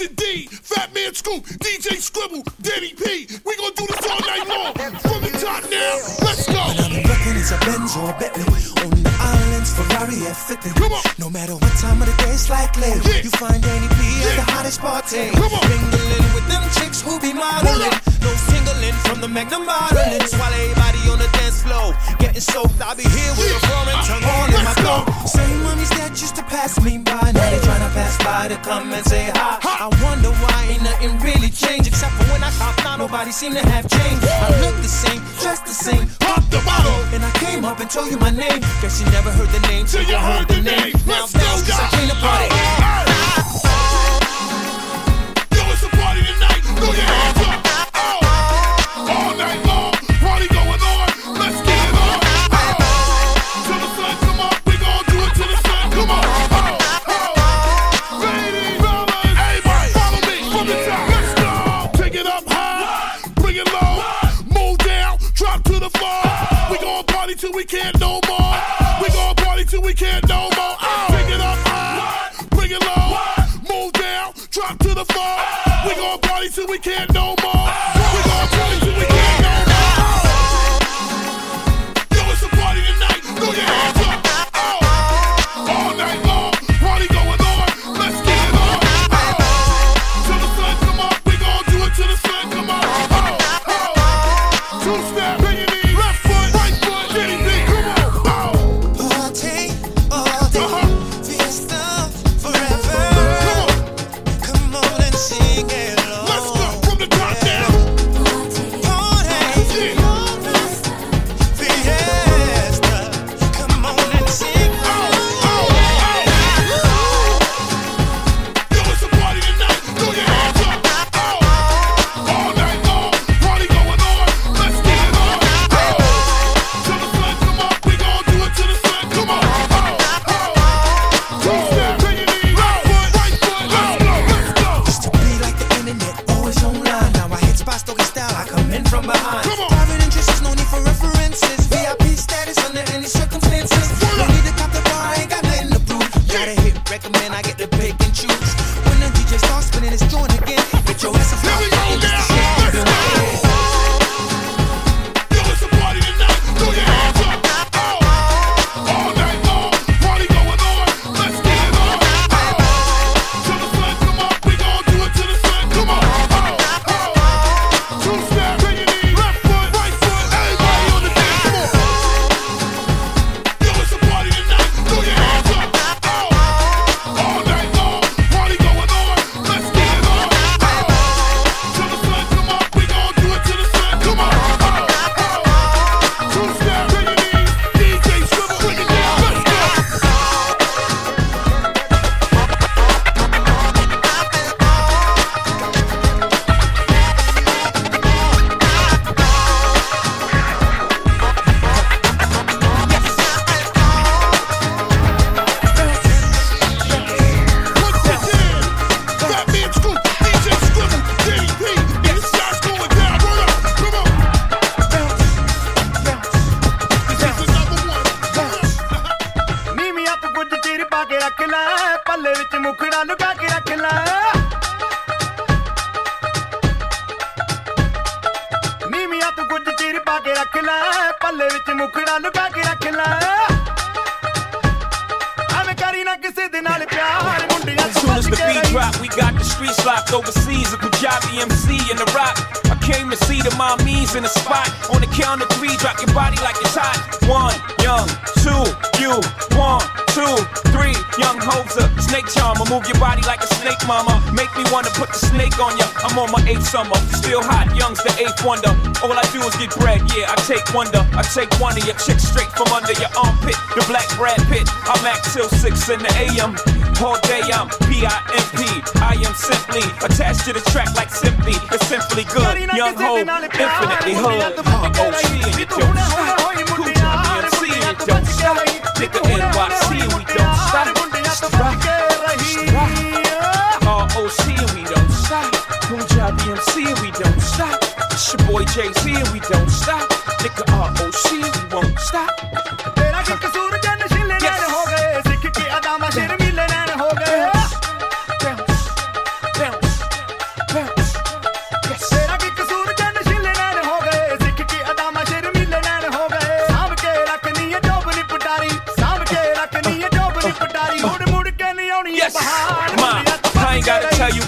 Jackson D, Fatman Scoop, DJ Scribble, Danny P. We gonna do this all night long. From the top now, let's go. I'm reckon it's a Benz or a Bentley. On the islands, Ferrari F50. Come on. No matter what time of the day, it's likely yeah. you find Danny P yeah. at the hottest party. Mingling with them chicks who be modeling. No singling from the Magnum bottling. Swallow body on the dance floor. Getting soaked, I'll be here with a foreign tongue on in my throat. Same mummies that used to pass me by. Now they trying to pass by to come and say hi. I wonder why ain't nothing really changed. Except for when I popped out, nobody seem to have changed. I look the same, dressed the same, pop the bottle. And I came up and told you my name. Guess you never heard the name till you heard the name. Now I'm I came to party. Yo, it's a party tonight. go, your hands up. we can't no more. Oh. We gon' party till we can't no more. Oh. Pick it up high, what? bring it low, what? move down, drop to the floor. Oh. We gon' party till we can't no more.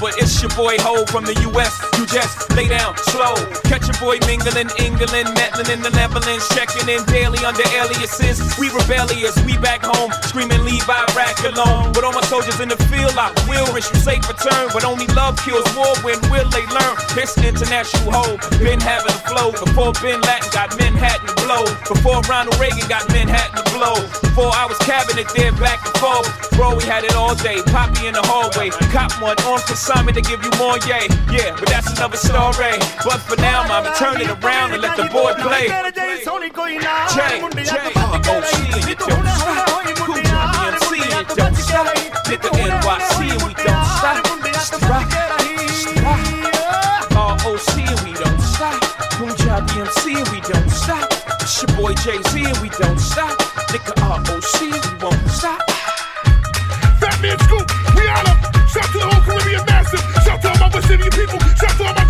but it's your boy Hov from the US. You just lay down slow. Catch your boy mingling, England, meddling in the Netherlands, checking in daily under aliases. We rebellious, we back home, screaming leave Iraq alone. But all my soldiers in the field, I will wish you safe return. But only love kills war, when will they learn? This international Hov. been having a flow. Before Bin Laden got Manhattan to blow. Before Ronald Reagan got Manhattan to blow. Before I was cabinet there back and forth. Bro, we had it all day, poppy in the hallway. Cop one on for assignment to give you more yay. Yeah, but that's another story. But for now, I'ma turn it around and let the boy play. Jay, Jay, uh, and don't stop. And don't stop. And we don't stop. And we don't stop. And we don't stop. It's your boy Jay Z, and we don't stop. Nigga ROC, we won't stop. Fatman Scoop. Some of you people, shout for my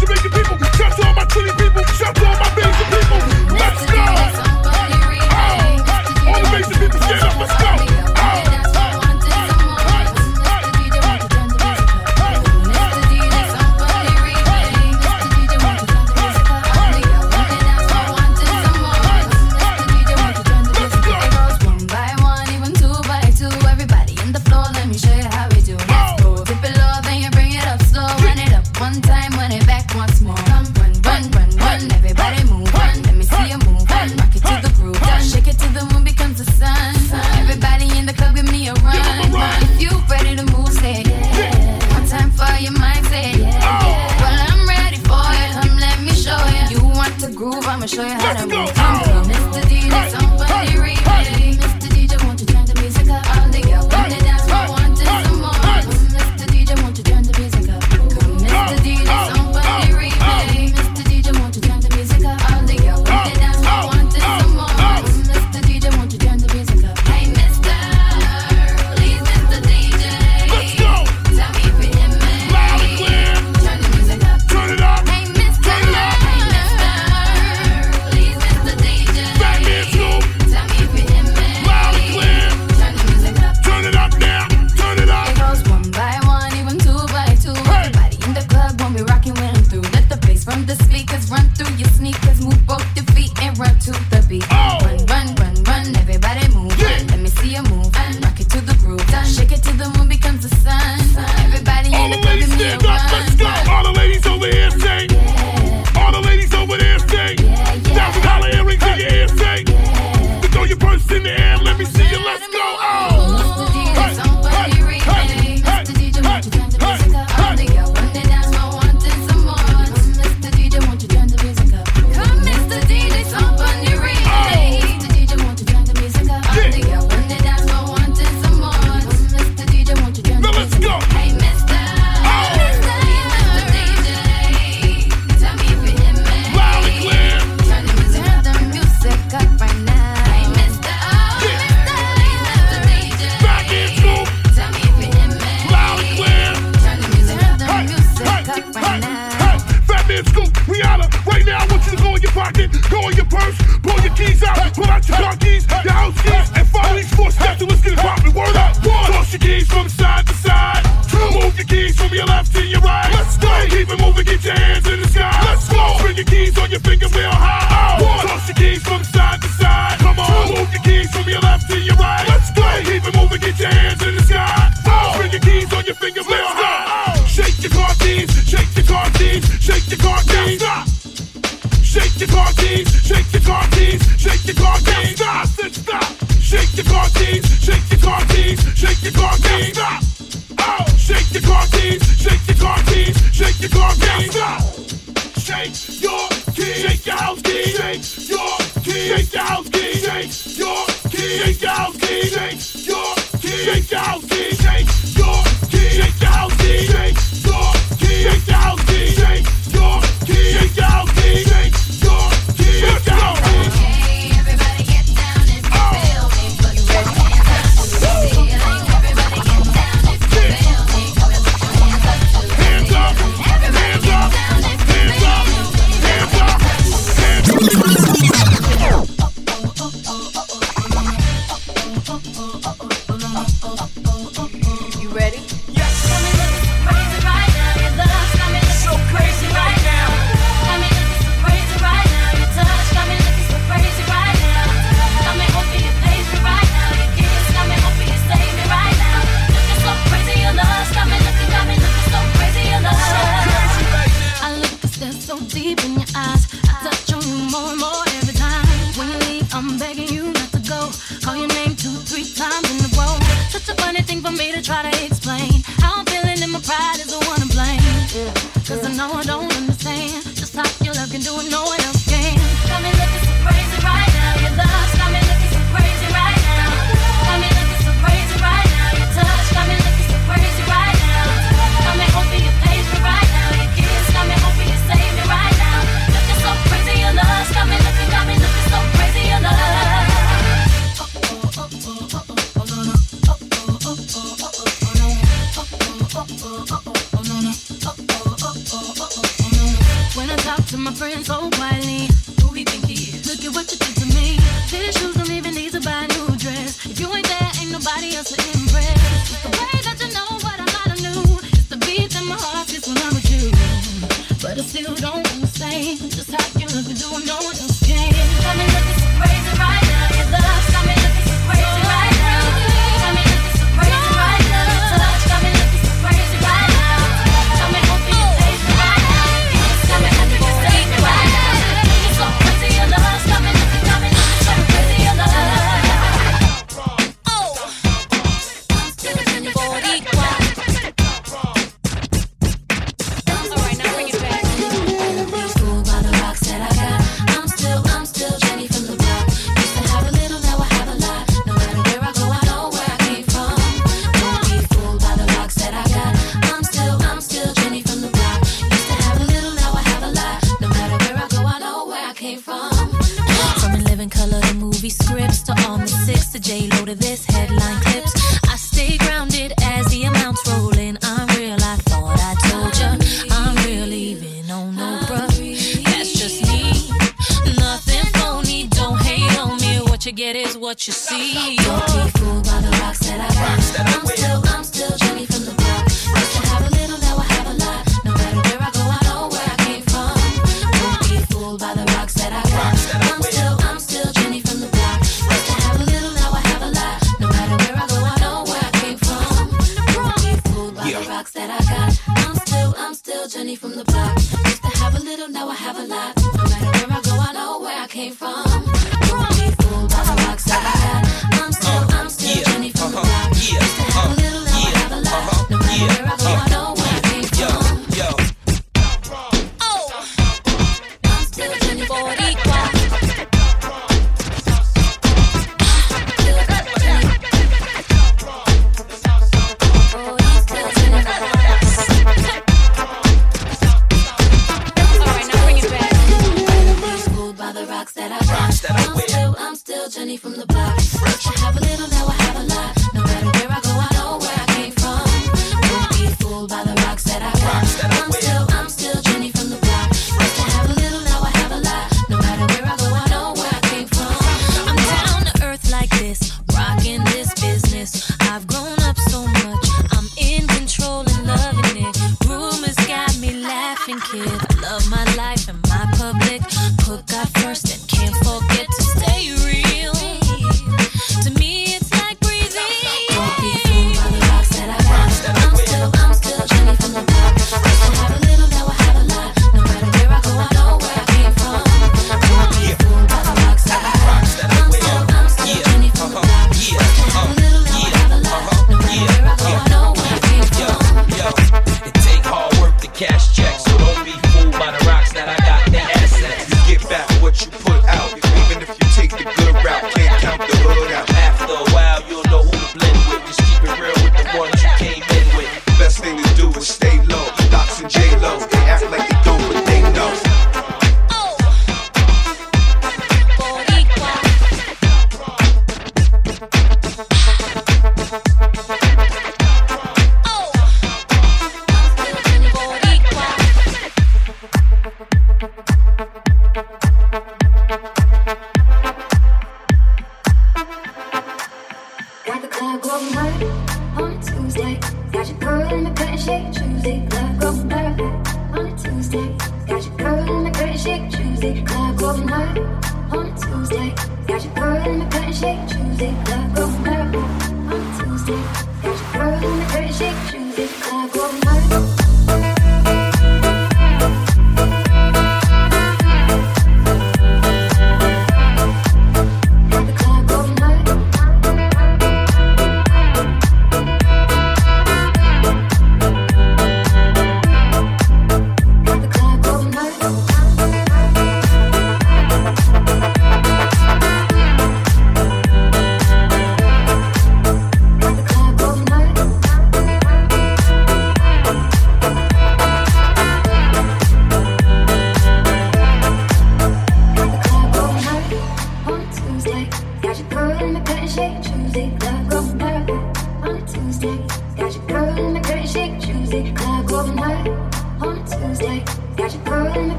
on Tuesday. Got your girl in the curtain shake Tuesday. Club go mad on Tuesday. Got your girl in the curtain shake Tuesday. Club go mad.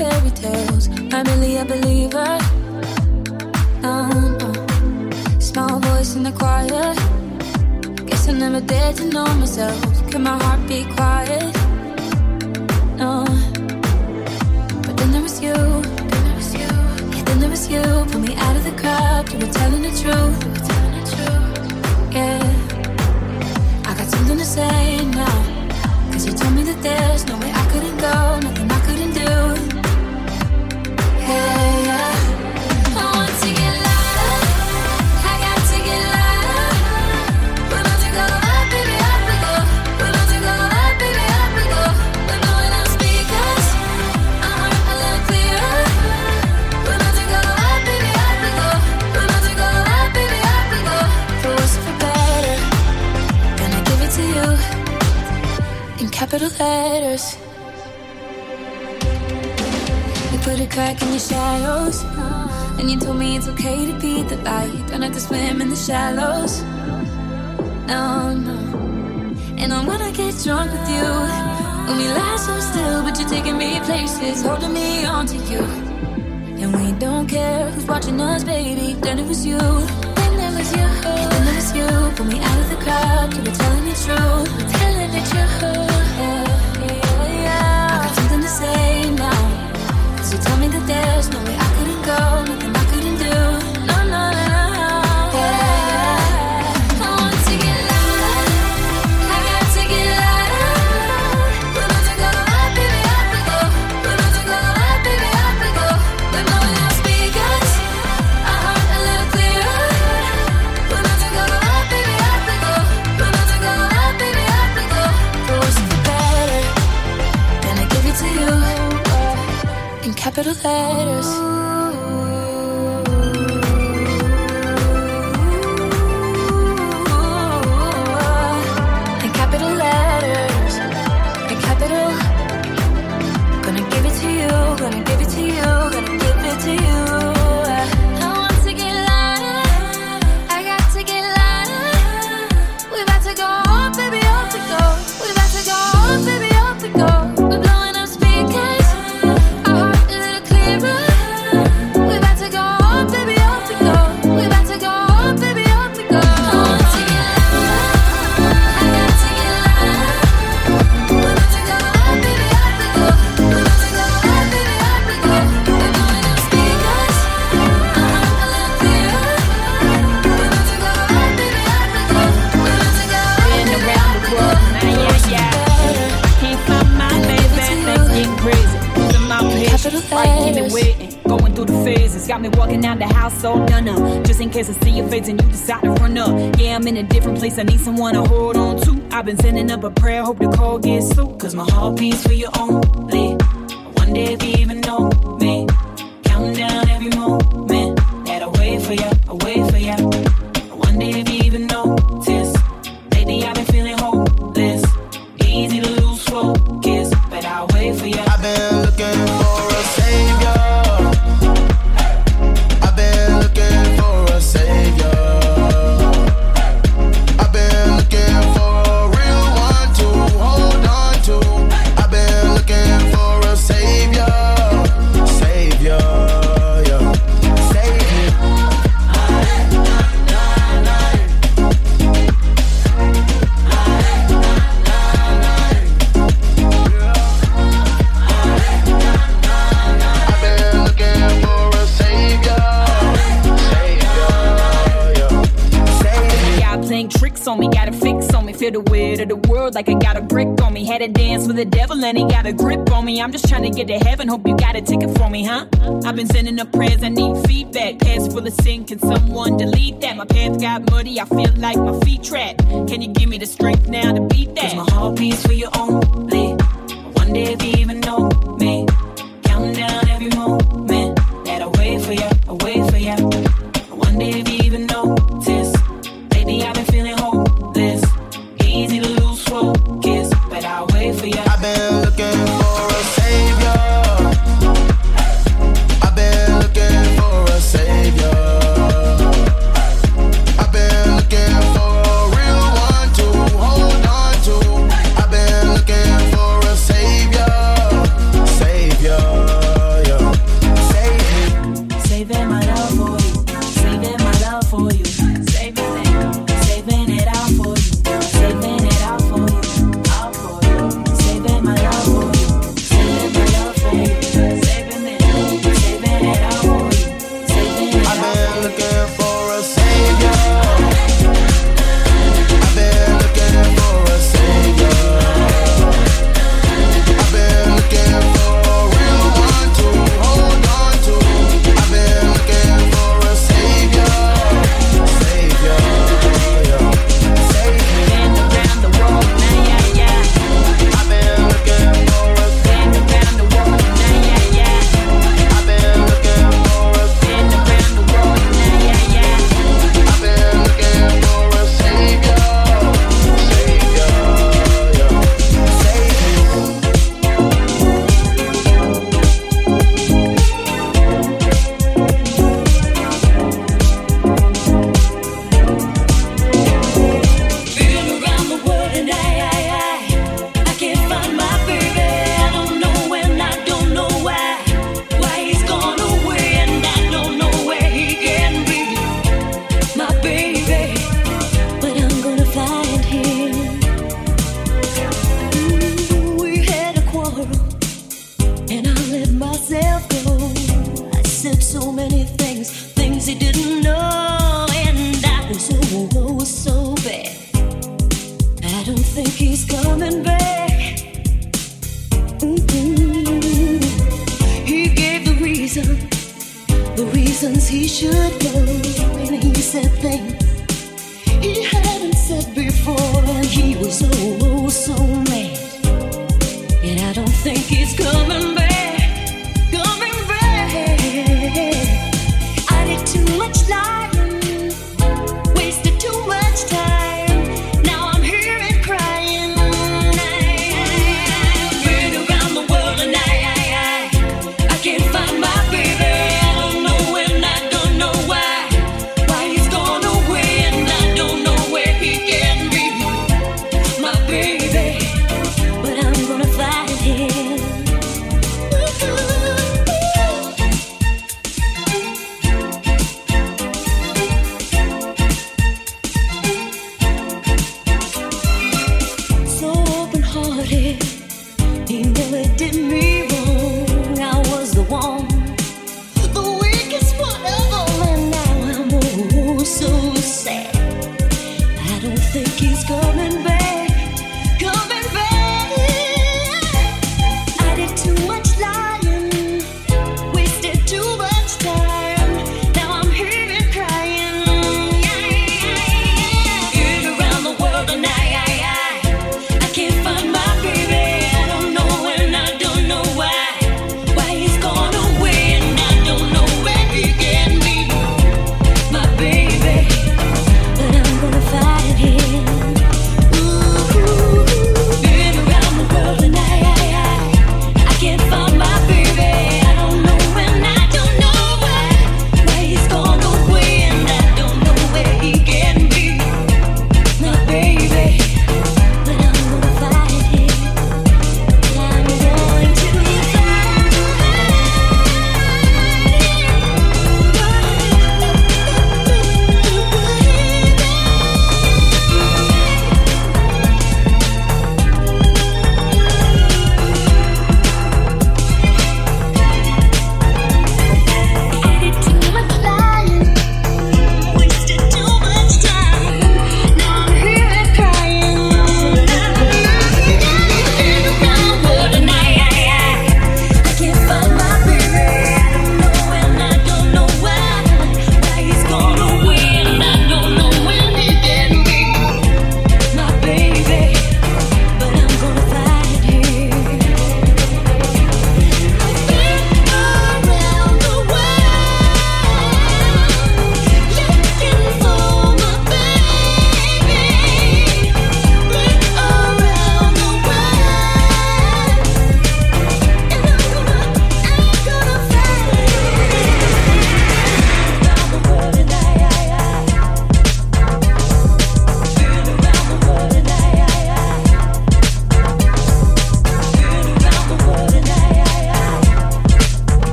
fairy tales. I'm really a believer. Um, uh, small voice in the choir. Guess I never dared to know myself. Can my heart be quiet? No. But then there was you. Then there was you. Yeah, then there was you. Pull me out of the crowd. You were telling the truth. You were telling the truth. Yeah. I got something to say now. Cause you told me that there's no way I couldn't go. Nothing letters. You put a crack in your shadows. And you told me it's okay to beat the light. Don't have to swim in the shallows. No, no. And I wanna get drunk with you. When we lie so still, but you're taking me places, holding me onto you. And we don't care who's watching us, baby. Then it was you. Then it was you. Then it was you. Pull me out of the crowd. You were telling the truth. Telling the truth say now? Tell me that there's no Little letters. fades and you decide to run up. Yeah, I'm in a different place. I need someone to hold on to. I've been sending up a prayer, hope the call gets through. Cause my heart beats for you only. One day, if even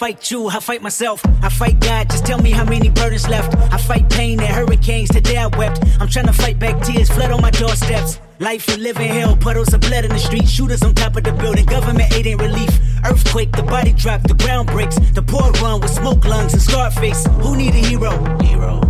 fight you, I fight myself. I fight God, just tell me how many burdens left. I fight pain and hurricanes, today I wept. I'm trying to fight back tears, flood on my doorsteps. Life we live in hell, puddles of blood in the street, shooters on top of the building, government aid ain't relief. Earthquake, the body drop, the ground breaks, the poor run with smoke lungs and scarface. Who need a hero? Hero.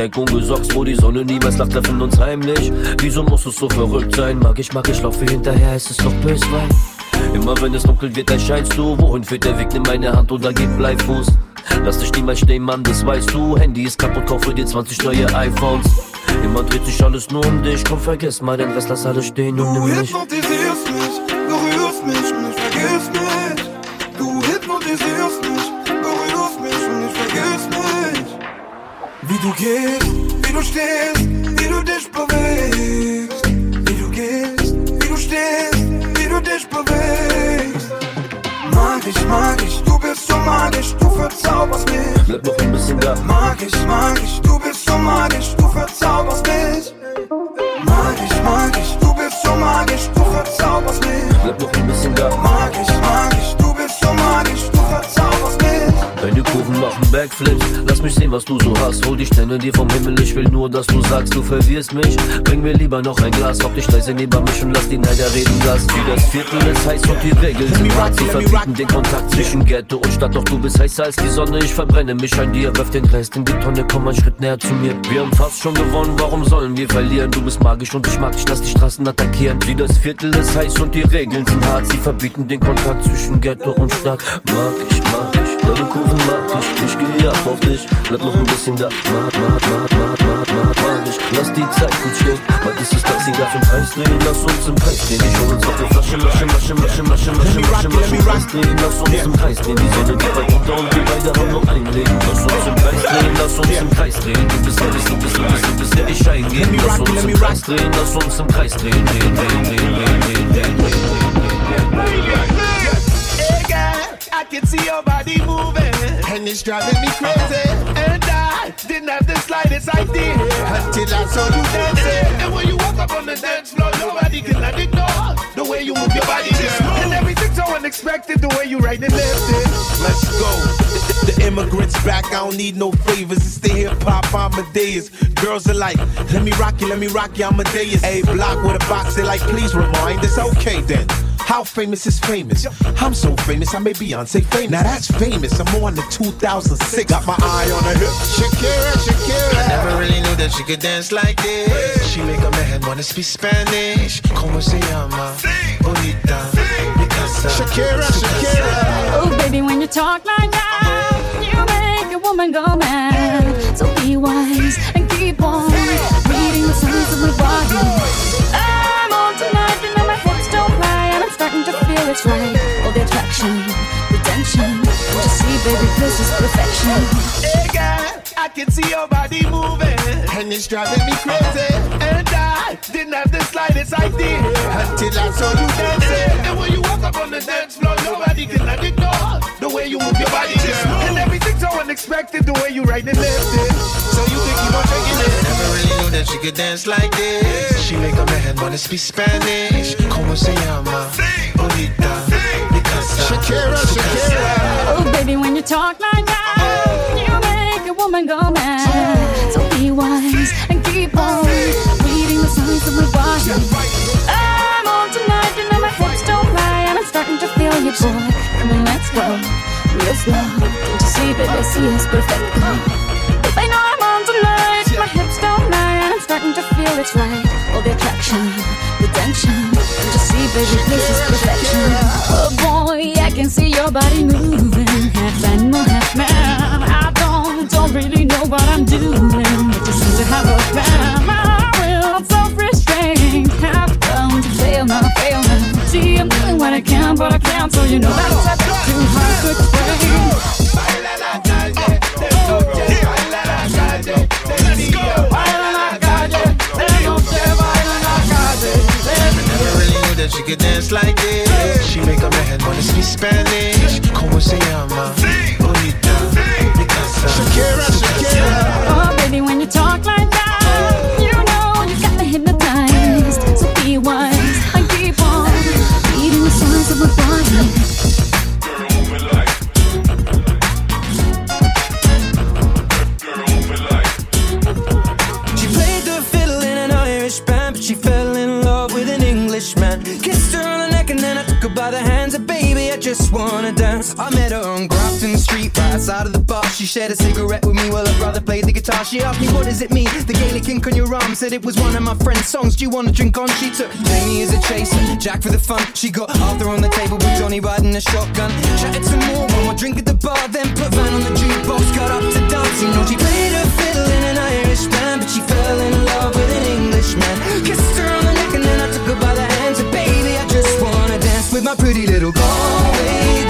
Dreck und Gesocks, wo die Sonne niemals lacht, treffen uns heimlich. Wieso muss es so verrückt sein? Mag ich, mag ich, laufe hinterher, ist es doch Böswein. Immer wenn es dunkel wird, erscheinst du. Wohin führt der Weg? Nimm meine Hand oder gib Bleifuß. Lass dich niemals stehen, Mann, das weißt du. Handy ist kaputt, kaufe dir 20 neue iPhones. Immer dreht sich alles nur um dich. Komm, vergiss mal den Rest, lass alles stehen und Du nimm mich. Wie Sterne dir vom Himmel. Ich will nur, dass du sagst, du verwirrst mich. Bring mir lieber noch ein Glas. Hock dich leise neben mich und lass die Neider reden. Gas. Wie das Viertel ist heiß und die Regeln sind hart. Sie verbieten den Kontakt zwischen Ghetto und Stadt. Doch du bist heißer als die Sonne. Ich verbrenne mich an dir. Wirf den Rest in die Tonne. Komm einen Schritt näher zu mir. Wir haben fast schon gewonnen. Warum sollen wir verlieren? Du bist magisch und ich mag dich. Lass die Straßen attackieren. Wie das Viertel ist heiß und die Regeln sind hart. Sie verbieten den Kontakt zwischen Ghetto und Stadt. Mag ich, mag ich. Deine Kurven mag ich. Ich gehe ab auf dich. Bleib noch ein bisschen da. Mag, mag, mag, mag, mag, mag, mag ich. Lass die Zeit gut stehen. Weil dieses Taxi darf im Preis drehen. Lass uns im Kreis drehen. Ich hol uns auf die Flasche, Masche, Masche, Masche, Masche, Masche, Masche, Masche, Kreis drehen. Lass uns im Kreis drehen. Die Sonne geht weit runter und wir beide haben nur ein Leben. Lass uns im Kreis drehen. Lass uns im Kreis drehen. Du bist ehrlich, du bist, du bist, du bist ehrlich eingehen. Lass uns im Kreis drehen. Lass uns im Kreis drehen. Drehen, drehen, drehen, drehen, drehen, drehen, drehen. Hey girl, I can see your body moving, and it's driving me crazy. And I didn't have the slightest idea until I saw you dancing. And when you walk up on the dance floor, nobody can ignore the way you move your body, girl. And everything's so unexpected, the way you right and left it. Let's go. The, the immigrants back, I don't need no favors. It's the hip hop Amadeus. Girls are like, let me rock you, let me rock you, Amadeus. A dayus. A block with a box, they like, please remind us. Okay then. How famous is famous? I'm so famous, I made Beyonce famous. Now that's famous. I'm on the 2006. Got my eye on her hip. Shakira, Shakira. I never really knew that she could dance like this. She make a man wanna speak Spanish. Como se llama? Bonita. Picasa. Shakira, Shakira. Oh, baby, when you talk like that, you make a woman go mad. So be wise and keep on reading the signs of my body. I'm on tonight, you know my hips don't lie, and I'm starting to feel it's right. All the attraction, the tension. Don't you see, baby, this is perfection. Hey girl, I can see your body moving, and it's driving me crazy. And I didn't have the slightest idea until I saw you dancing. And when you walk up on the dance floor, nobody can ignore the way you move your body, girl. And everything's so unexpected, the way you right and left it. So you can keep on shaking it. Never really knew that she could dance like this. She make a man wanna speak Spanish. Como se llama? Bonita. Picasa. Shakira, Shakira. Oh, baby, when you talk like that, you make a woman go mad. So be wise and keep on reading the signs of my body. I'm on tonight, you know my hips don't lie, and I'm starting to feel you, boy. Come on, let's go, real slow. Don't you see, baby, see it's perfect. If I know I'm on tonight, your body moving, half animal, half man. I don't, don't really know what I'm doing, but just seem to have a plan. My will, self-restraint, have come to fail now, fail now. See, I'm doing what I can, but I can't, so you know that's too hard to explain. Never really knew that she could dance like this. She make a man wanna speak Spanish. Como se llama? Bonita. Picasa. Shakira, wanna dance. I met her on Grafton Street, right outside of the bar. She shared a cigarette with me while her brother played the guitar. She asked me, What does it mean? The Gaelic ink on your arm said it was one of my friend's songs. Do you wanna drink on? She took Jamie as a chaser, Jack for the fun. She got Arthur on the table with Johnny riding a shotgun. Chatted some more, one more drink at the bar, then put Van on the jukebox. Got up to dance. You know, she played a fiddle in an Irish band, but she fell in love with an Englishman. Kissed her my pretty little Galway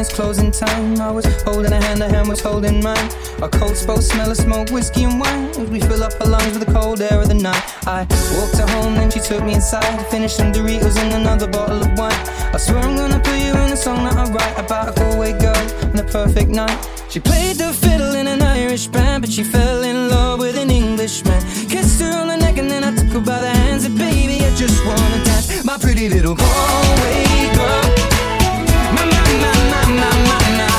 it's closing time. I was holding a hand, a hand was holding mine. Our coats both smell of smoke, whiskey and wine. As we fill up her lungs with the cold air of the night. I walked her home, then she took me inside. to Finished some Doritos and another bottle of wine. I swear I'm gonna put you in a song that I write about a Galway girl and a perfect night. She played the fiddle in an Irish band, but she fell in love with an Englishman. Kissed her on the neck and then I took her by the hands. And baby, I just wanna dance, my pretty little Galway girl. My, my, my, my, my,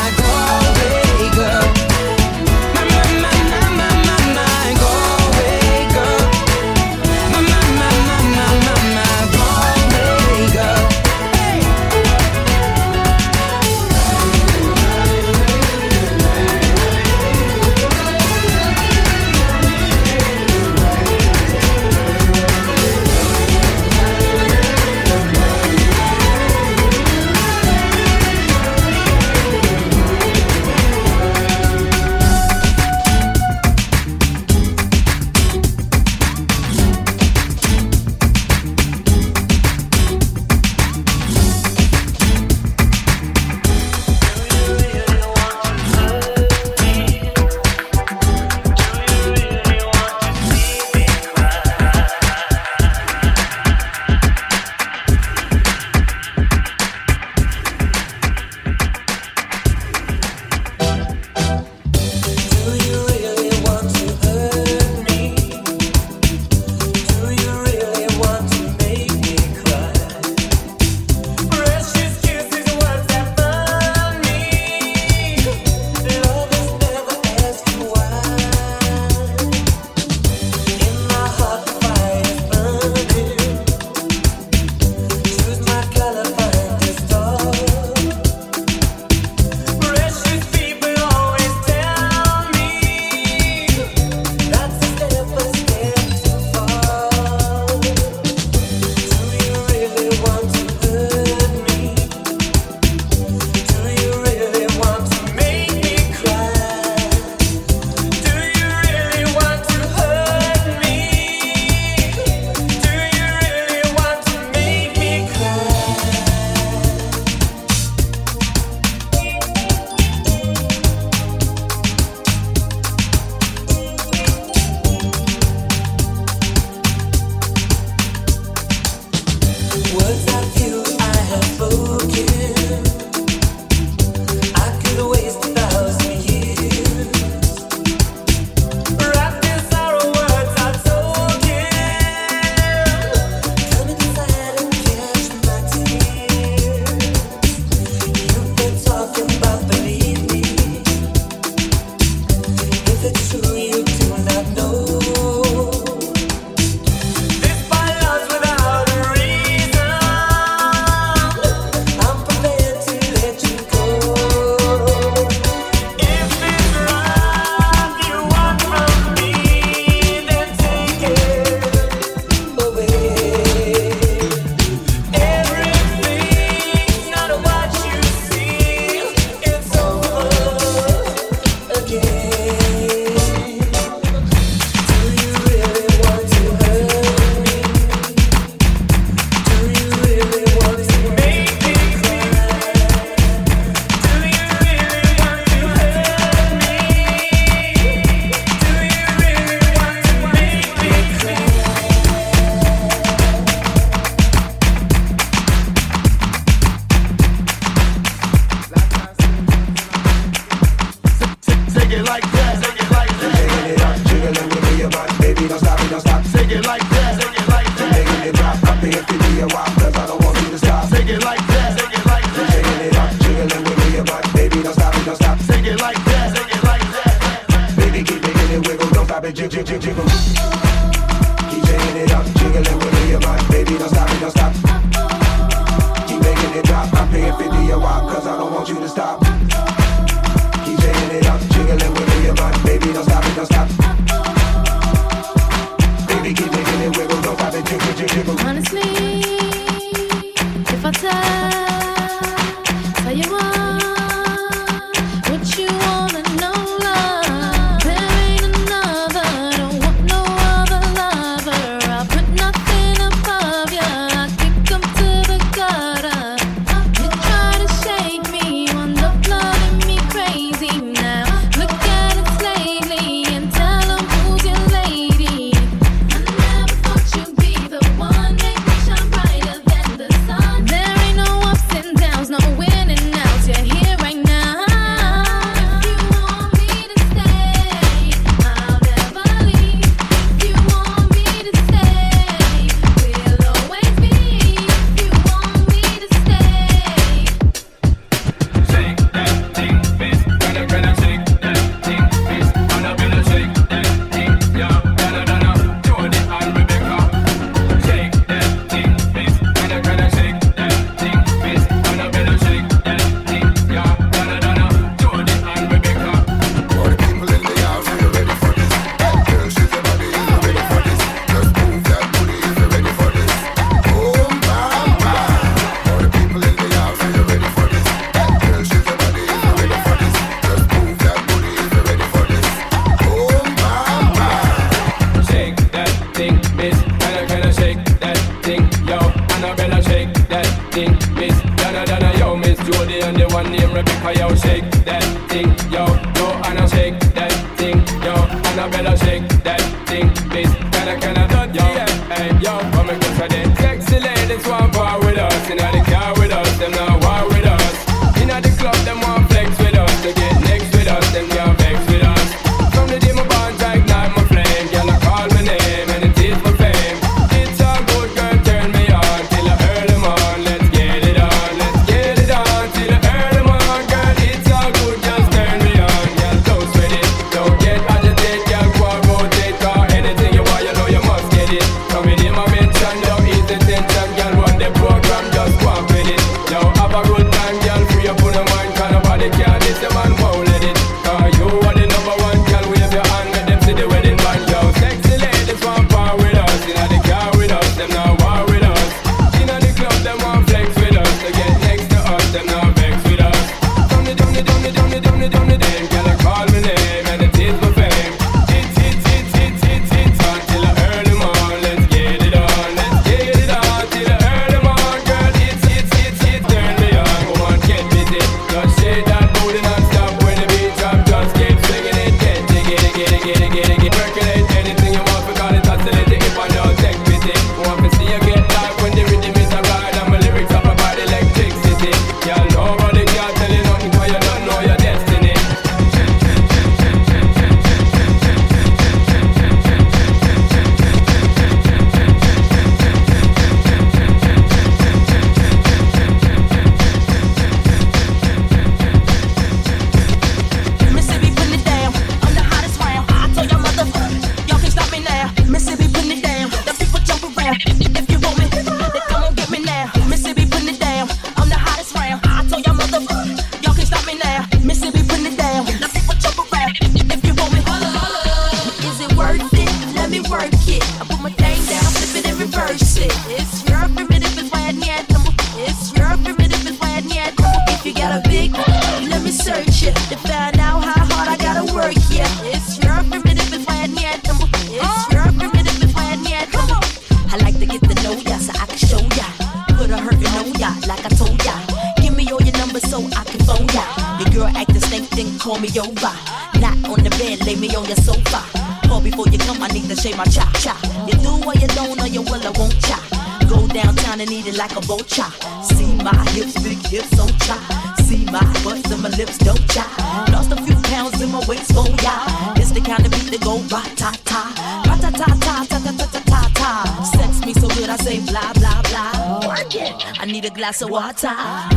glass of water.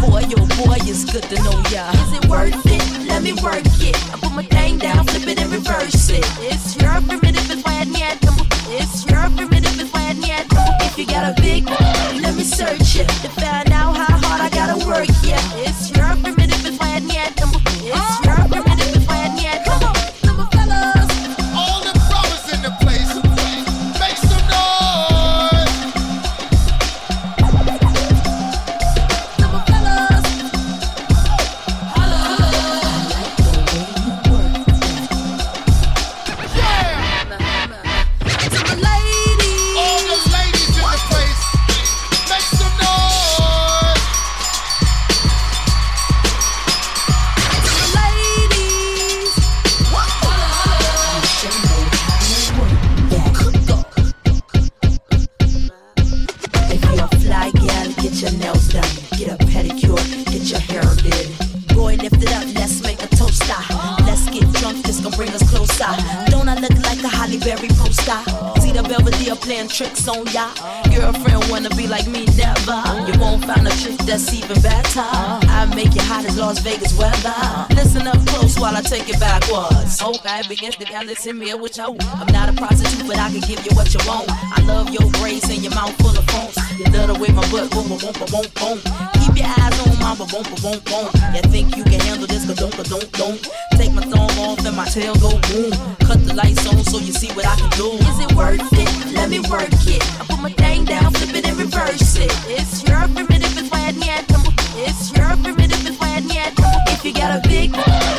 Lift it up, let's make a toaster. Let's get drunk, this gon' bring us closer. Don't I look like a Halle Berry poster? See the Belvedere playing tricks on ya. Girlfriend wanna be like me, never. You won't find a chick that's even better. I make you hot as Las Vegas weather. Listen up close while I take it backwards. Oh, okay, begins to got listen me with you. I'm not a prostitute, but I can give you what you want. I love your braids and your mouth full of phones. You love the way my butt boom, boom, boom, boom, boom. Keep your eyes on my boom, boom, boom, boom. You think you can handle this? Cause don't, don't, don't. Take my thumb off and my tail go boom. Cut the lights on so you see what I can do. Is it worth it? Let me work it. I put my thing down, flip it and reverse it. It's your primitive, it's why need It's your primitive, it's why need If you got a big,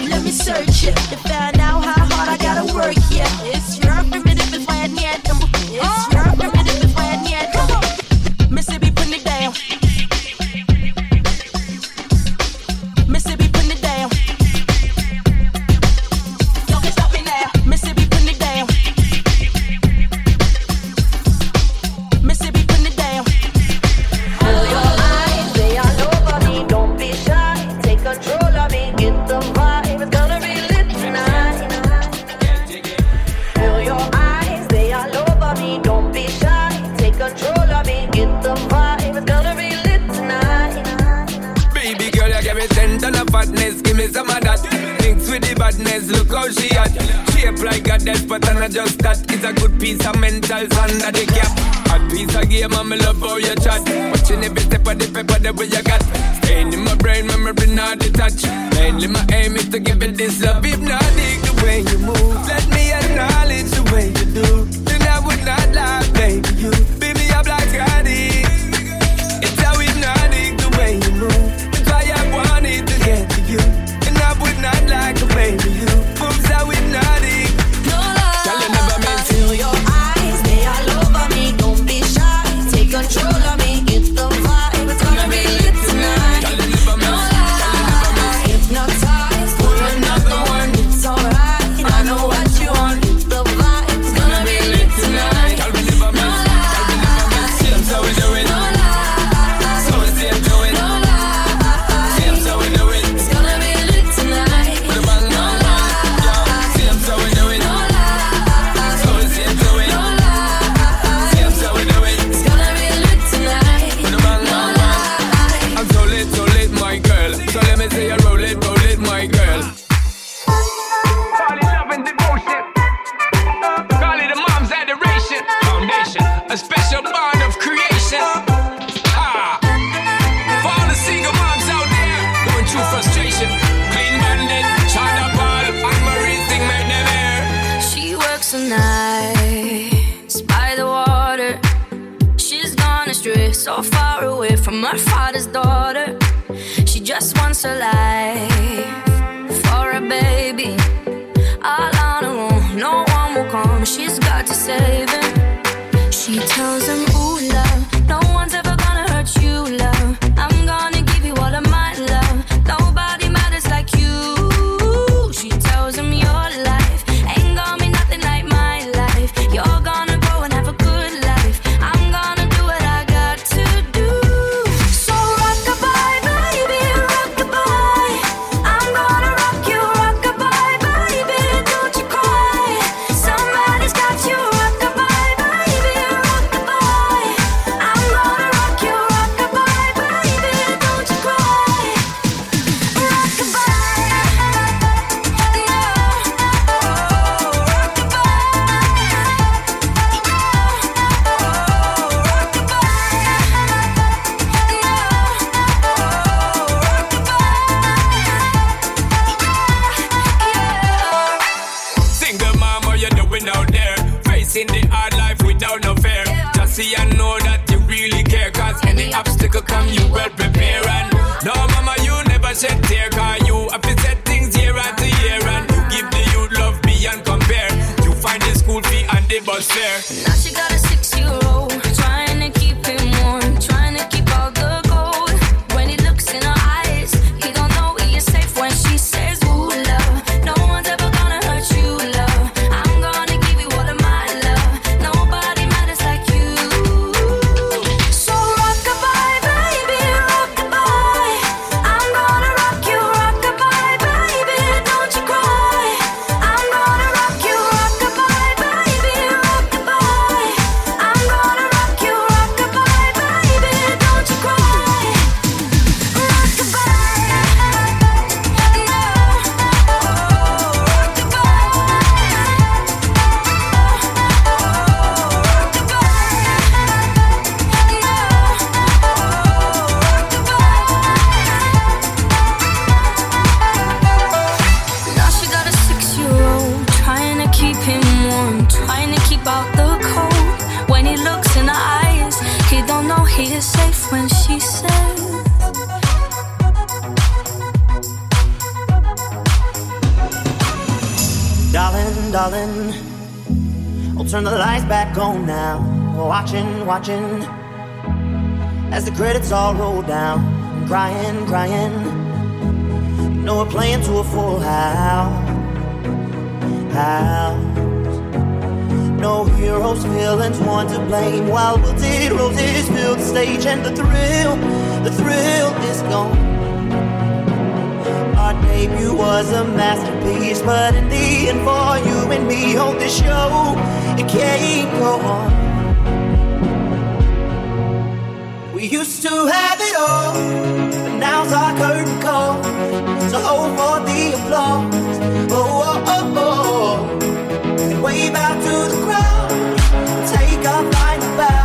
let me search it to find out how hard I gotta work. Yeah, badness, look how she at. Shape like a death, but I'm not just that. It's a good piece of mental under the cap. A piece of game, me love how you chat. Watching every step of the paper, the way you got. Staying in my brain, memory not detached. Mainly my aim is to give it this love. If not, dig the way you move. Let me acknowledge the way you do. Then I would not lie, baby. You me up like Scotty. stage and the thrill, the thrill is gone. Our debut was a masterpiece, but in the end, for you and me, on this show, it can't go on. We used to have it all, but now's our curtain call. So hold for the applause. Oh, oh, oh, oh. And wave out to the crowd, take our final bow.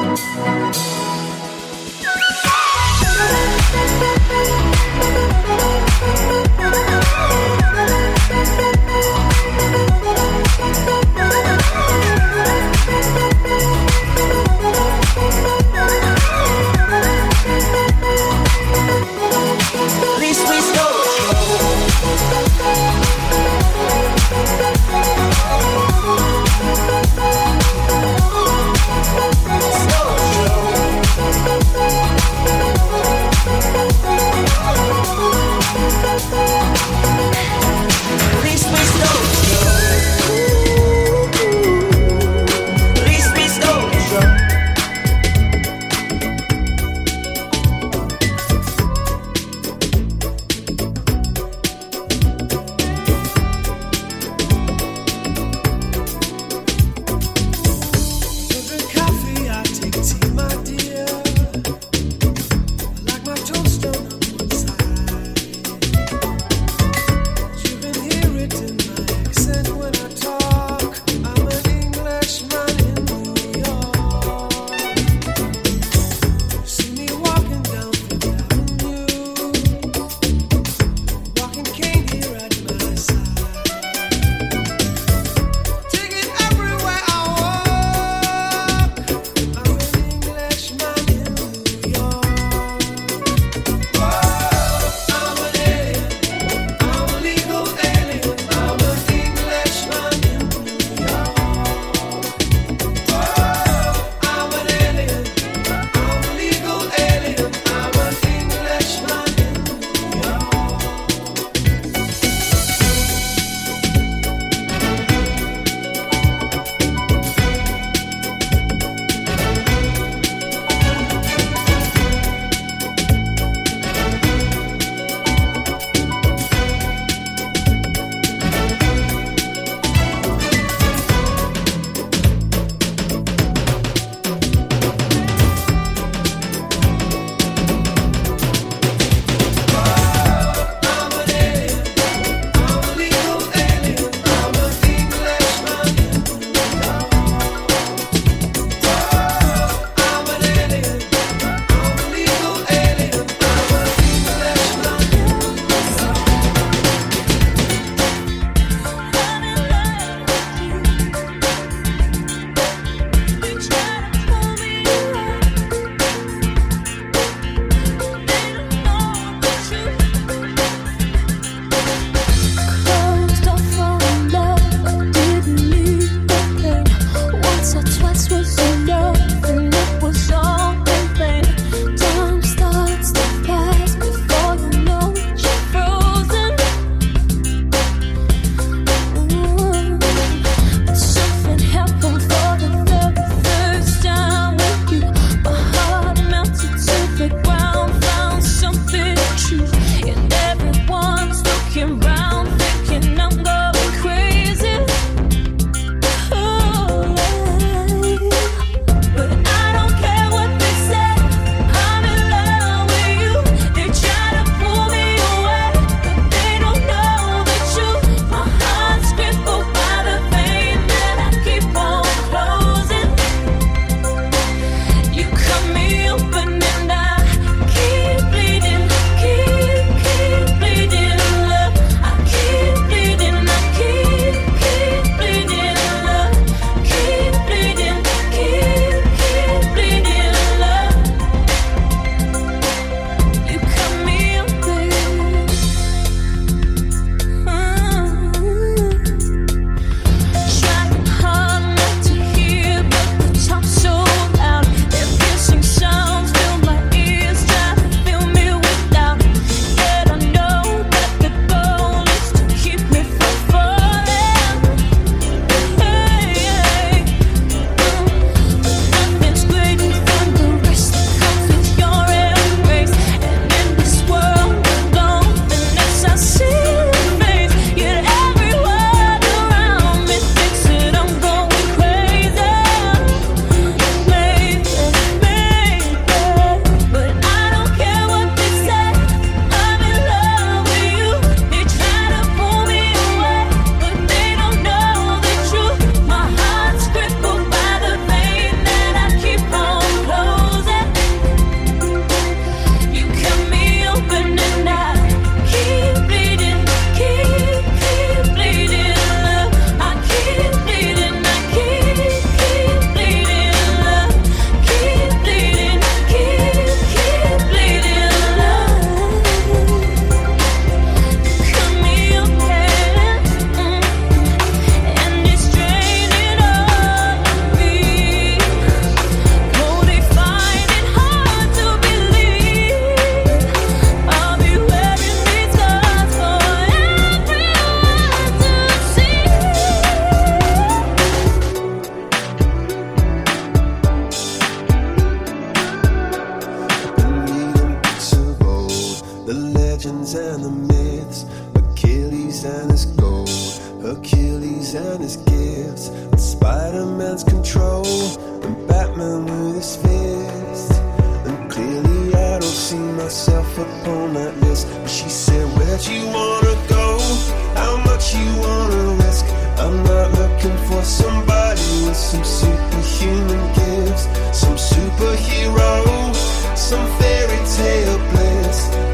legends and the myths, Achilles and his gold, Achilles and his gifts, and Spider Man's control, and Batman with his fist. And clearly, I don't see myself upon that list. But she said, Where'd you wanna go? How much you wanna risk? I'm not looking for somebody with some superhuman gifts, some superhero, some fairy tale bliss.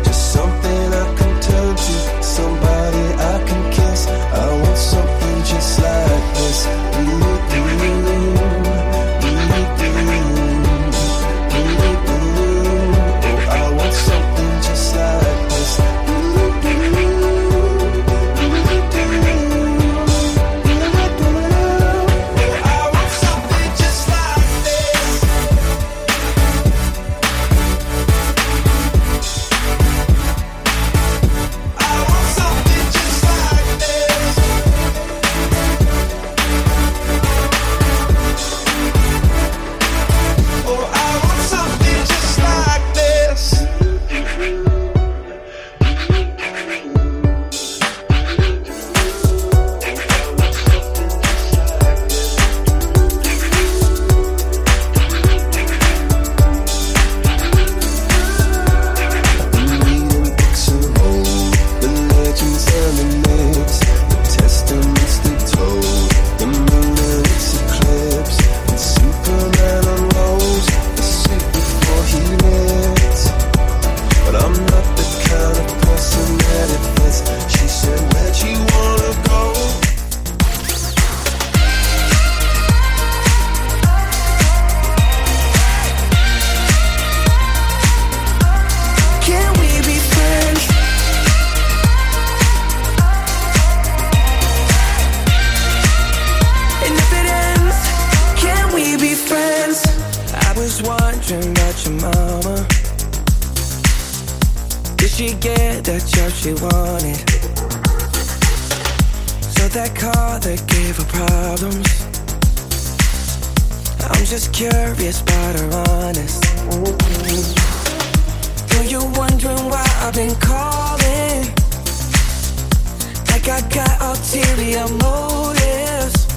motives.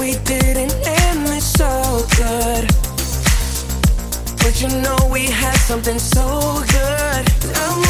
We didn't end this so good. But you know we had something so good. I'm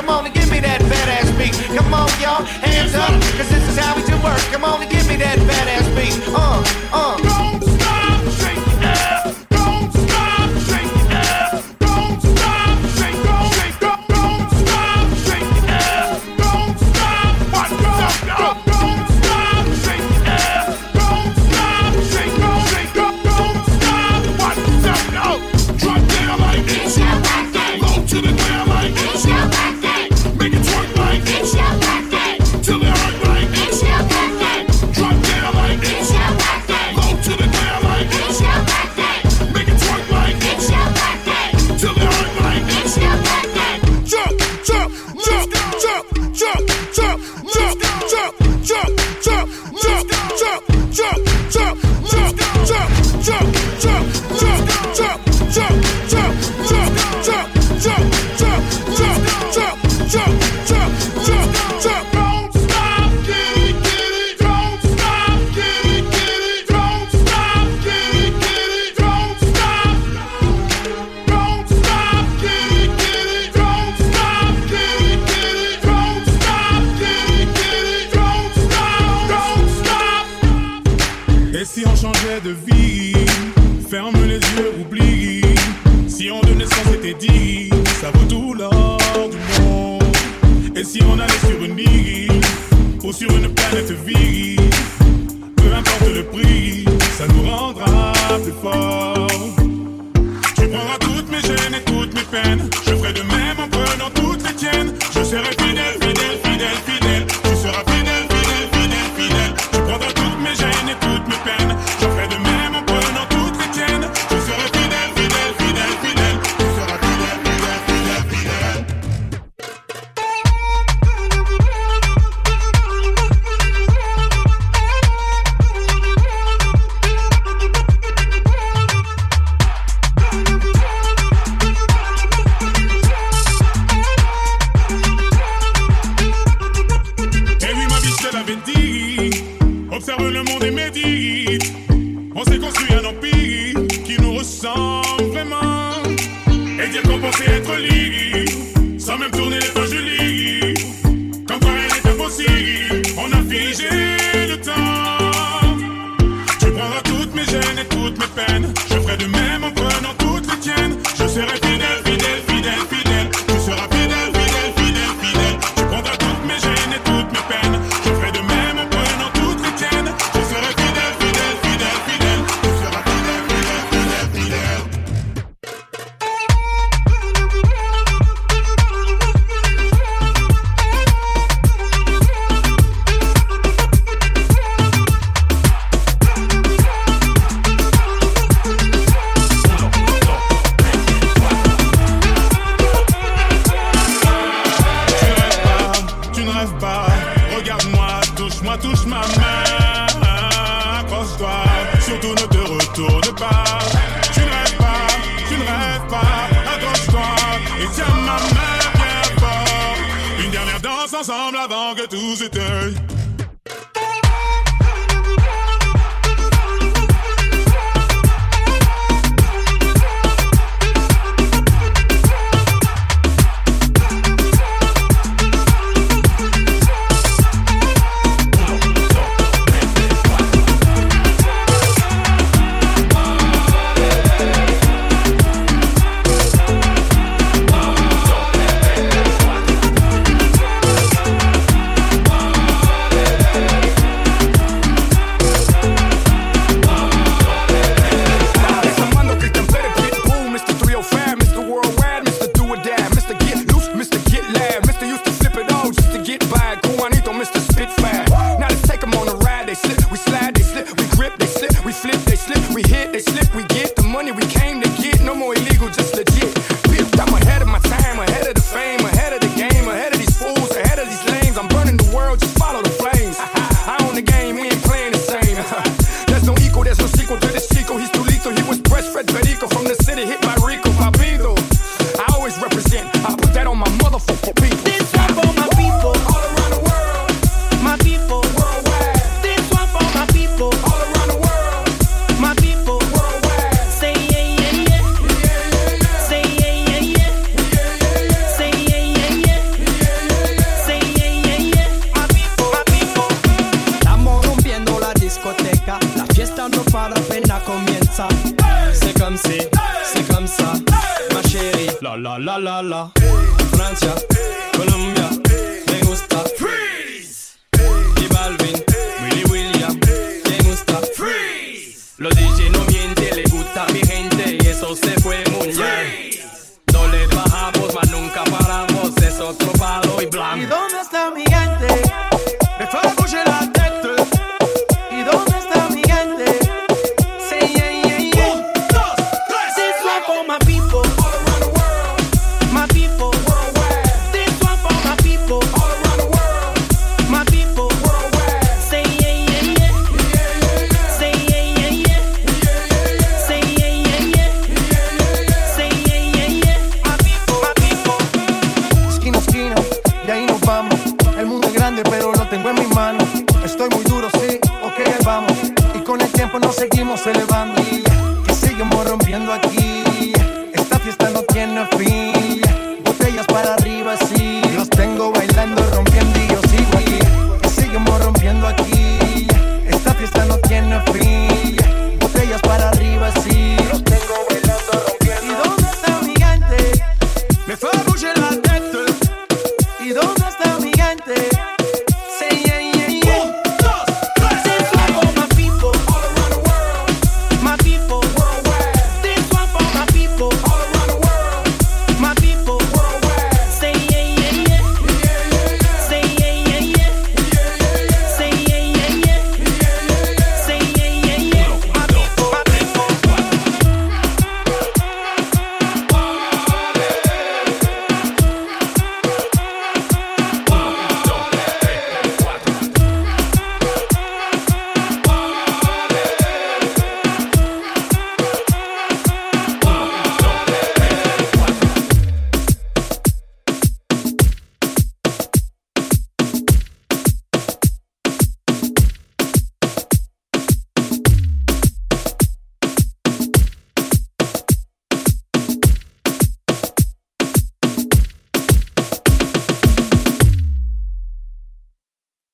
Come on and give j'ai commencé à être ligue la la la la. Francia, Colombia,